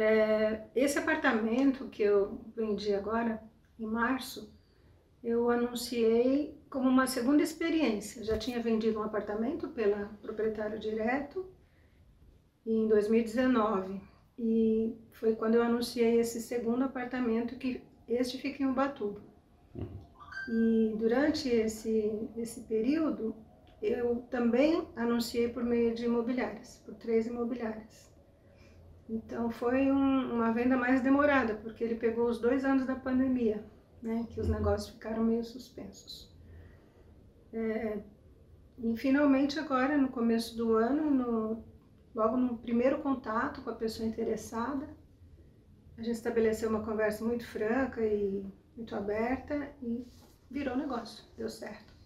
É, esse apartamento que eu vendi agora, em março, eu anunciei como uma segunda experiência. Já tinha vendido um apartamento pela proprietário direto em 2019 e foi quando eu anunciei esse segundo apartamento que este fica em Ubatuba. Uhum. E durante esse, esse período eu também anunciei por meio de imobiliárias, por três imobiliárias. Então foi um, uma venda mais demorada, porque ele pegou os dois anos da pandemia, né, que os negócios ficaram meio suspensos. É, e finalmente agora, no começo do ano, no, logo no primeiro contato com a pessoa interessada, a gente estabeleceu uma conversa muito franca e muito aberta e virou negócio, deu certo.